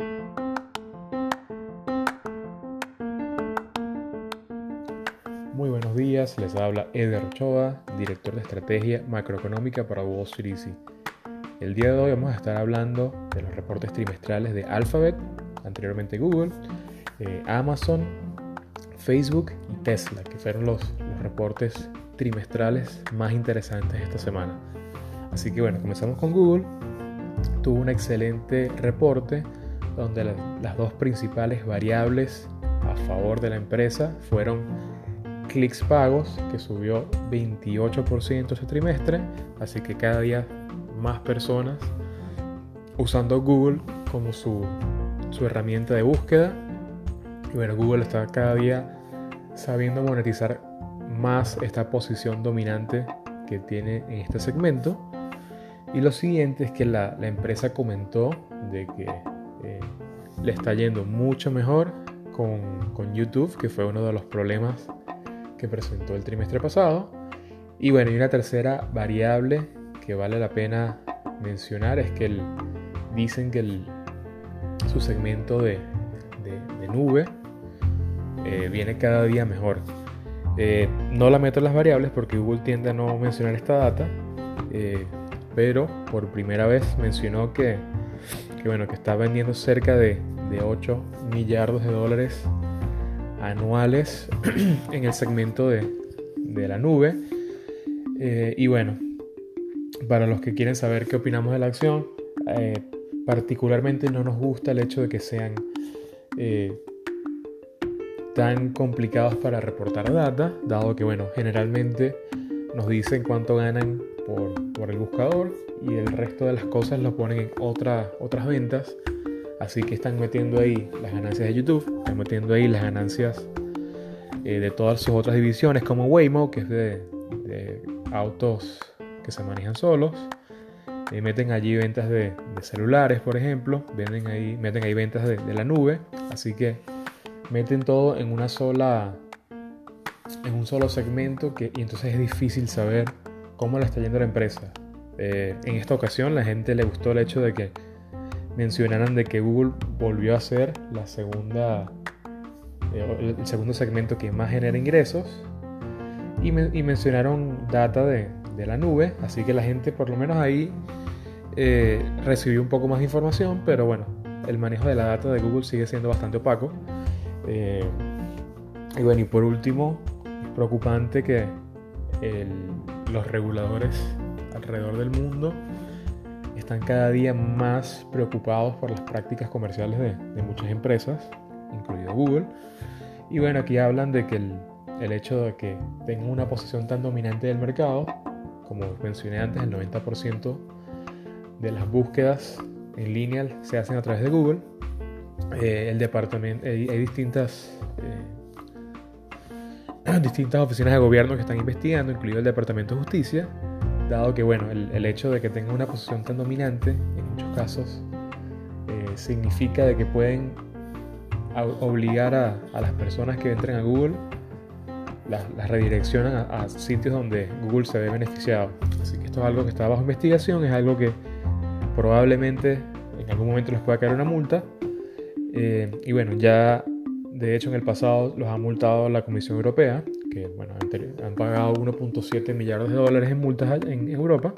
Muy buenos días, les habla Eder Ochoa, director de estrategia macroeconómica para Wall Street. El día de hoy vamos a estar hablando de los reportes trimestrales de Alphabet, anteriormente Google, eh, Amazon, Facebook y Tesla, que fueron los reportes trimestrales más interesantes esta semana. Así que bueno, comenzamos con Google. Tuvo un excelente reporte donde las dos principales variables a favor de la empresa fueron clics pagos, que subió 28% ese trimestre, así que cada día más personas usando Google como su, su herramienta de búsqueda. Y bueno, Google está cada día sabiendo monetizar más esta posición dominante que tiene en este segmento. Y lo siguiente es que la, la empresa comentó de que eh, le está yendo mucho mejor con, con, YouTube, que fue uno de los problemas que presentó el trimestre pasado. Y bueno, y una tercera variable que vale la pena mencionar es que el, dicen que el, su segmento de, de, nube eh, viene cada día mejor. Eh, no la meto en las variables porque Google tiende a no mencionar esta data, pero por primera vez mencionó que, que, bueno, que está vendiendo cerca de, de 8 millardos de dólares anuales en el segmento de, de la nube. Eh, y bueno, para los que quieren saber qué opinamos de la acción, eh, particularmente no nos gusta el hecho de que sean eh, tan complicados para reportar data, dado que, bueno, generalmente nos dicen cuánto ganan por, por el buscador y el resto de las cosas lo ponen en otra, otras ventas. Así que están metiendo ahí las ganancias de YouTube, están metiendo ahí las ganancias eh, de todas sus otras divisiones, como Waymo, que es de, de autos que se manejan solos. Eh, meten allí ventas de, de, celulares, por ejemplo. Venden ahí, meten ahí ventas de, de la nube. Así que meten todo en una sola en un solo segmento que, y entonces es difícil saber cómo le está yendo la empresa. Eh, en esta ocasión la gente le gustó el hecho de que mencionaran de que Google volvió a ser la segunda eh, el segundo segmento que más genera ingresos y, me, y mencionaron data de, de, la nube así que la gente por lo menos ahí eh, recibió un poco más de información pero bueno el manejo de la data de Google sigue siendo bastante opaco eh, y bueno, y por último, es preocupante que el, los reguladores alrededor del mundo están cada día más preocupados por las prácticas comerciales de, muchas empresas, incluido Google. Y bueno, aquí hablan de que el, hecho de que tengan una posición tan dominante del mercado, como mencioné antes, el 90% de las búsquedas en línea se hacen a través de Google eh, el departamento, hay distintas, eh, distintas oficinas de gobierno que están investigando, incluido el Departamento de Justicia, dado que bueno, el, el hecho de que tengan una posición tan dominante, en muchos casos, eh, significa de que pueden obligar a, a, las personas que entren a Google, las, las redireccionan a, a, sitios donde Google se ve beneficiado. Así que esto es algo que está bajo investigación, es algo que probablemente en algún momento les pueda caer una multa, eh, y bueno, ya de hecho en el pasado los ha multado la Comisión Europea, que bueno, han, pagado 1.7 millardos de dólares en multas en Europa.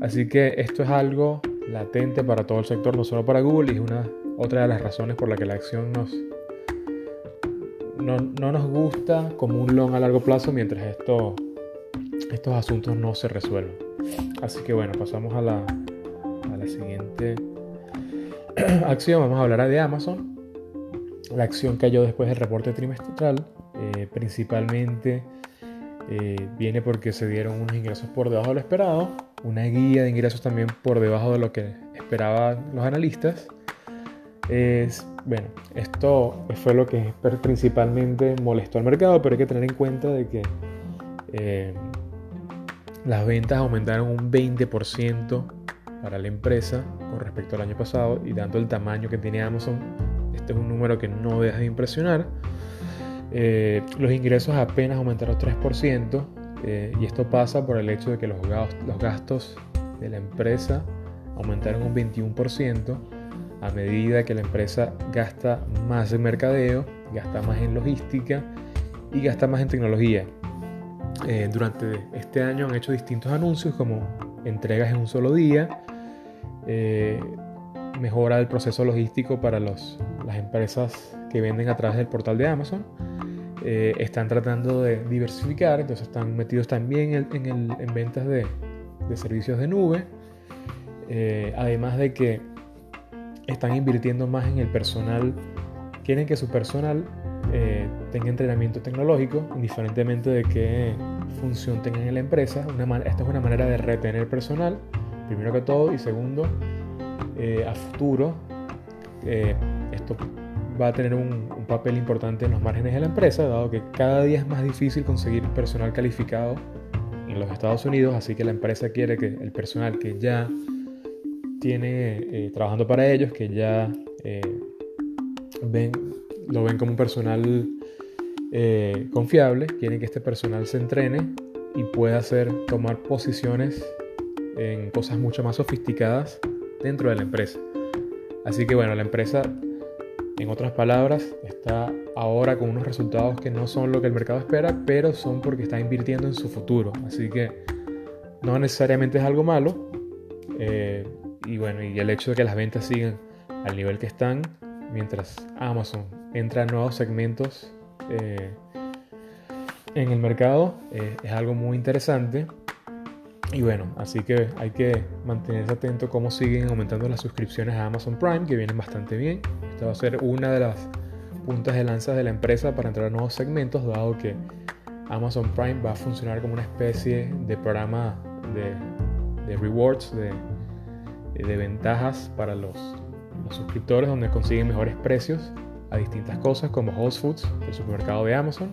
Así que esto es algo latente para todo el sector, no solo para Google, y es una, otra de las razones por la que la acción nos, no, no nos gusta como un long a largo plazo mientras esto, estos asuntos no se resuelven. Así que bueno, pasamos a la, a la siguiente acción, vamos a hablar de Amazon. La acción cayó después del reporte trimestral, eh, principalmente eh, viene porque se dieron unos ingresos por debajo de lo esperado, una guía de ingresos también por debajo de lo que esperaban los analistas. Bueno, esto fue lo que principalmente molestó al mercado, pero hay que tener en cuenta de que eh, las ventas aumentaron un 20% para la empresa con respecto al año pasado y dando el tamaño que tiene Amazon, este es un número que no deja de impresionar. Eh, los ingresos apenas aumentaron 3% eh, y esto pasa por el hecho de que los gastos, de la empresa aumentaron un 21%, a medida que la empresa gasta más en mercadeo, gasta más en logística y gasta más en tecnología. Eh, durante este año han hecho distintos anuncios como entregas en un solo día, eh, mejora el proceso logístico para las empresas que venden a través del portal de Amazon. Eh, están tratando de diversificar, entonces están metidos también en, ventas de, servicios de nube, además de que están invirtiendo más en el personal, quieren que su personal eh, tenga entrenamiento tecnológico, indiferentemente de qué función tengan en la empresa. Una, esta es una manera de retener personal, primero que todo, y segundo, eh, a futuro, eh, esto va a tener un, un, papel importante en los márgenes de la empresa, dado que cada día es más difícil conseguir personal calificado en los Estados Unidos, así que la empresa quiere que el personal que ya tiene trabajando para ellos, que ya ven lo ven como un personal eh, confiable, quieren que este personal se entrene y pueda hacer, tomar posiciones en cosas mucho más sofisticadas dentro de la empresa. Así que bueno, la empresa, en otras palabras, está ahora con unos resultados que no son lo que el mercado espera, pero son porque está invirtiendo en su futuro. Así que no necesariamente es algo malo. Eh, y bueno, y el hecho de que las ventas sigan al nivel que están, mientras Amazon entra nuevos segmentos eh, en el mercado. Eh, es algo muy interesante. Y bueno, así que hay que mantenerse atento cómo siguen aumentando las suscripciones a Amazon Prime, que vienen bastante bien. Esta va a ser una de las puntas de lanza de la empresa para entrar a nuevos segmentos, dado que Amazon Prime va a funcionar como una especie de programa de, rewards, de, de ventajas para los, los suscriptores, donde consiguen mejores precios a distintas cosas como Whole Foods, el supermercado de Amazon,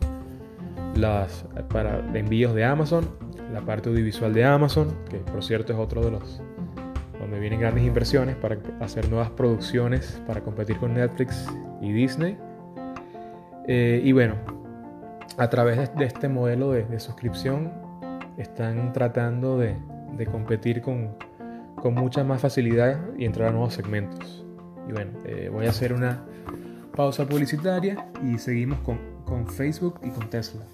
las para envíos de Amazon, la parte audiovisual de Amazon, que por cierto es otro de los donde vienen grandes inversiones para hacer nuevas producciones para competir con Netflix y Disney. Eh, y bueno, a través de, este modelo de, suscripción están tratando de, competir con, con, mucha más facilidad y entrar a nuevos segmentos. Y bueno, eh, voy a hacer una pausa publicitaria y seguimos con, con Facebook y con Tesla.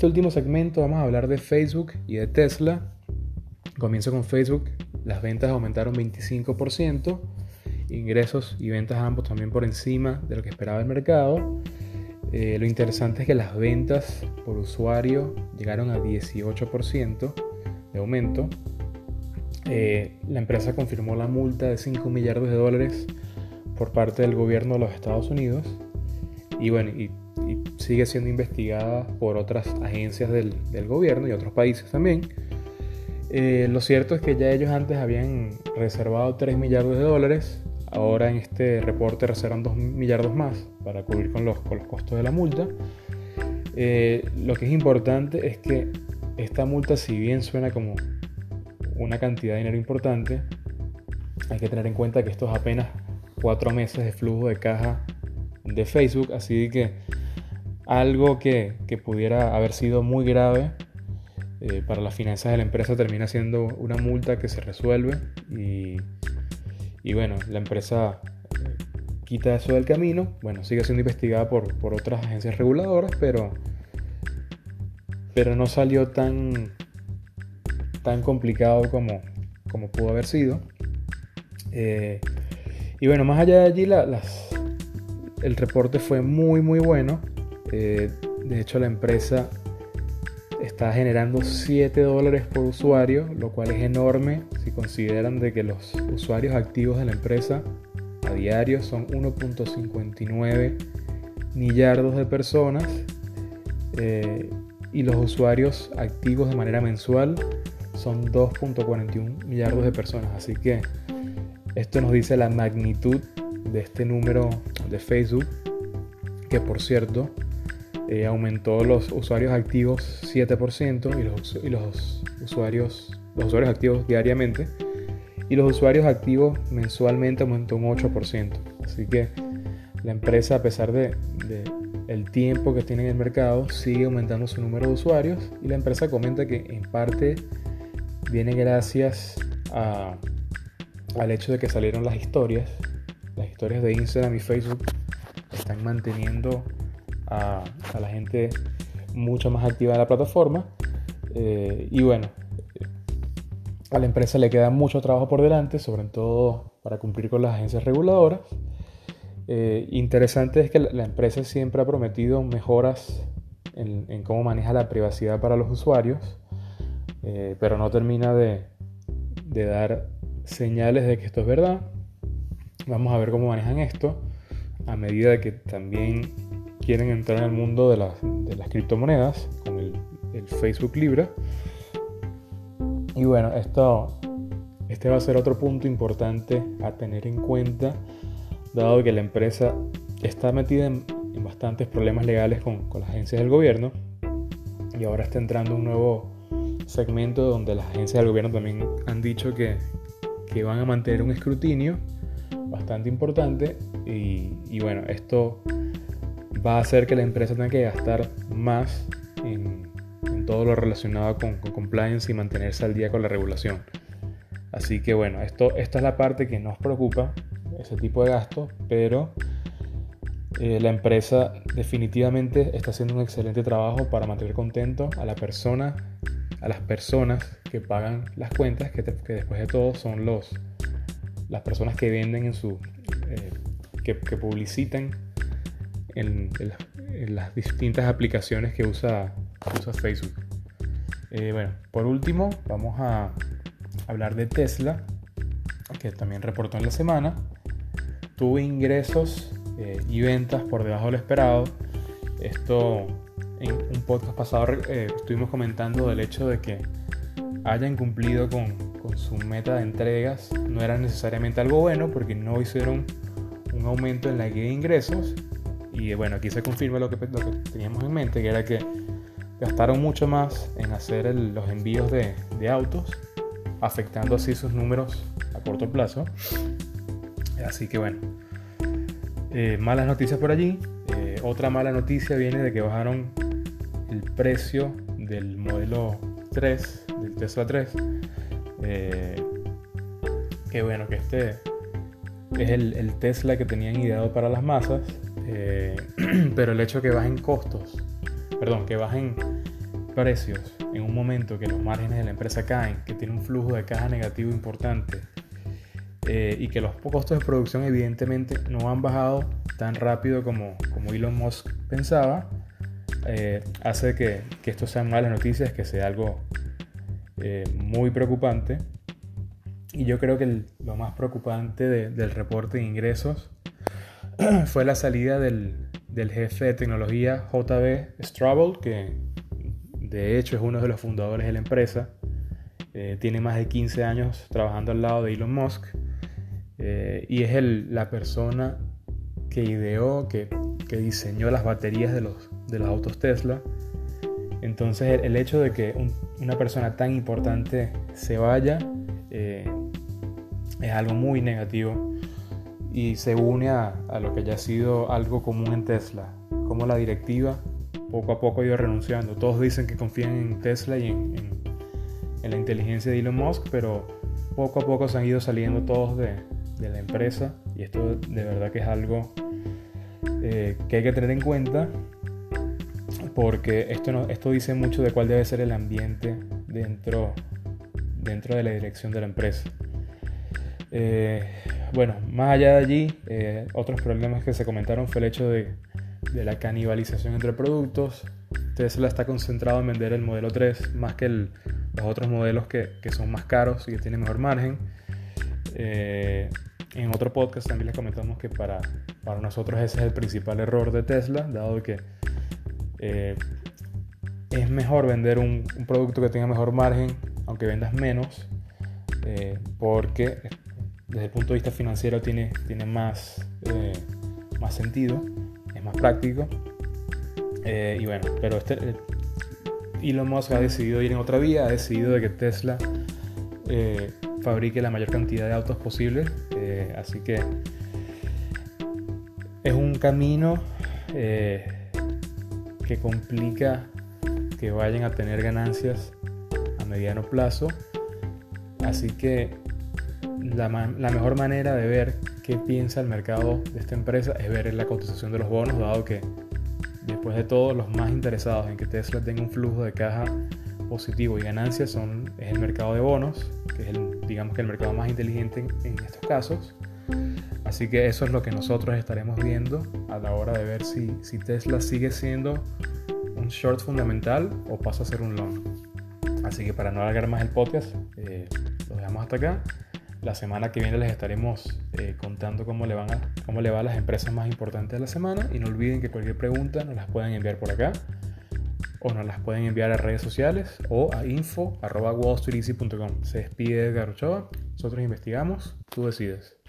Este último segmento vamos a hablar de Facebook y de Tesla. Comienzo con Facebook. Las ventas aumentaron 25% ingresos y ventas ambos también por encima de lo que esperaba el mercado. Eh, lo interesante es que las ventas por usuario llegaron a 18% de aumento. Eh, la empresa confirmó la multa de 5 millardos de dólares por parte del gobierno de los Estados Unidos y bueno, y, sigue siendo investigada por otras agencias del, gobierno y otros países también. Eh, lo cierto es que ya ellos antes habían reservado 3 millardos de dólares Ahora en este reporte reservan 2 millardos más para cubrir con los, con los costos de la multa. Eh, lo que es importante es que esta multa, si bien suena como una cantidad de dinero importante, hay que tener en cuenta que esto es apenas 4 meses de flujo de caja de Facebook, así que algo que, que pudiera haber sido muy grave eh, para las finanzas de la empresa termina siendo una multa que se resuelve y y bueno, la empresa eh, quita eso del camino. Bueno, sigue siendo investigada por, otras agencias reguladoras, pero, pero no salió tan, tan complicado como, como pudo haber sido. Eh, y bueno, más allá de allí, las, el reporte fue muy, muy bueno. Eh, de hecho, la empresa está generando 7 dólares por usuario, lo cual es enorme si consideran de que los usuarios activos de la empresa a diario son 1.59 millardos de personas eh, y los usuarios activos de manera mensual son 2.41 millardos de personas. Así que esto nos dice la magnitud de este número de Facebook, que por cierto eh, aumentó los usuarios activos 7% y los, y los, usuarios, usuarios activos diariamente y los usuarios activos mensualmente aumentó un 8%. Así que la empresa, a pesar de, el tiempo que tiene en el mercado, sigue aumentando su número de usuarios y la empresa comenta que en parte viene gracias al hecho de que salieron las historias. Las historias de Instagram y Facebook están manteniendo a, la gente mucho más activa en la plataforma. Eh, y bueno, a la empresa le queda mucho trabajo por delante, sobre todo para cumplir con las agencias reguladoras. Eh, interesante es que la, empresa siempre ha prometido mejoras en, cómo maneja la privacidad para los usuarios, eh, pero no termina de, dar señales de que esto es verdad. Vamos a ver cómo manejan esto a medida que también quieren entrar en el mundo de, las criptomonedas con el, el Facebook Libra. Y bueno, esto, este va a ser otro punto importante a tener en cuenta, dado que la empresa está metida en, bastantes problemas legales con, las agencias del gobierno y ahora está entrando un nuevo segmento donde las agencias del gobierno también han dicho que, van a mantener un escrutinio bastante importante y, y, bueno, esto va a hacer que la empresa tenga que gastar más en, todo lo relacionado con, compliance y mantenerse al día con la regulación. Así que bueno, esto, esta es la parte que nos preocupa, ese tipo de gastos, pero eh, la empresa definitivamente está haciendo un excelente trabajo para mantener contento a la persona, a las personas que pagan las cuentas, que, después de todo son los, las personas que venden en su, eh, que, publicitan en, en, las distintas aplicaciones que usa usa Facebook. Eh, bueno, por último, vamos a hablar de Tesla, que también reportó en la semana. Tuvo ingresos eh, y ventas por debajo de lo esperado. Esto en un podcast pasado eh, estuvimos comentando del hecho de que hayan cumplido con, con, su meta de entregas no era necesariamente algo bueno porque no hicieron un aumento en la guía de ingresos y bueno aquí se confirma lo que, teníamos en mente que era que gastaron mucho más en hacer los envíos de, autos, afectando así sus números a corto plazo. Así que bueno, eh, malas noticias por allí. Eh, otra mala noticia viene de que bajaron el precio del modelo 3, del Tesla 3. Eh, que bueno, que este es el, el, Tesla que tenían ideado para las masas, pero el hecho de que bajen costos perdón, que bajen precios en un momento que los márgenes de la empresa caen, que tiene un flujo de caja negativo importante eh, y que los costos de producción evidentemente no han bajado tan rápido como, como Elon Musk pensaba, eh, hace que, que, esto sean malas noticias, que sea algo eh, muy preocupante. Y yo creo que lo más preocupante del reporte de ingresos fue la salida del, del jefe de tecnología JB Straubel, que de hecho es uno de los fundadores de la empresa. Eh, tiene más de 15 años trabajando al lado de Elon Musk eh, y es el, la persona que ideó, que, que, diseñó las baterías de los, de los autos Tesla. Entonces el, hecho de que una persona tan importante se vaya eh, es algo muy negativo y se une a, lo que ya ha sido algo común en Tesla, como la directiva poco a poco ha ido renunciando. Todos dicen que confían en Tesla y en, la inteligencia de Elon Musk, pero poco a poco se han ido saliendo todos de, la empresa y esto de verdad que es algo eh, que hay que tener en cuenta porque esto, esto dice mucho de cuál debe ser el ambiente dentro, dentro de la dirección de la empresa. Eh, bueno, más allá de allí, eh, otros problemas que se comentaron fue el hecho de, la canibalización entre productos. Tesla está concentrado en vender el modelo 3 más que los otros modelos que, son más caros y que tienen mejor margen. Eh, en otro podcast también les comentamos que para, nosotros ese es el principal error de Tesla, dado que es mejor vender un, producto que tenga mejor margen, aunque vendas menos, porque desde el punto de vista financiero tiene, tiene más, eh, más sentido, es más práctico. Eh, y bueno, pero este, eh, Elon Musk ha decidido ir en otra vía, ha decidido de que Tesla fabrique la mayor cantidad de autos posible. Así que es un camino que complica que vayan a tener ganancias a mediano plazo. Así que la, mejor manera de ver qué piensa el mercado de esta empresa es ver la cotización de los bonos, dado que después de todo los más interesados en que Tesla tenga un flujo de caja positivo y ganancias son, es el mercado de bonos, que es el, digamos que el mercado más inteligente en, estos casos. Así que eso es lo que nosotros estaremos viendo a la hora de ver si, si Tesla sigue siendo un short fundamental o pasa a ser un long. Así que para no alargar más el podcast, eh, lo dejamos hasta acá. La semana que viene les estaremos eh, contando cómo le, van a, cómo le va a las empresas más importantes de la semana. Y no olviden que cualquier pregunta nos las pueden enviar por acá o nos las pueden enviar a redes sociales o a info.wallstreeteasy.com. Se despide Edgar Ochoa, nosotros investigamos, tú decides.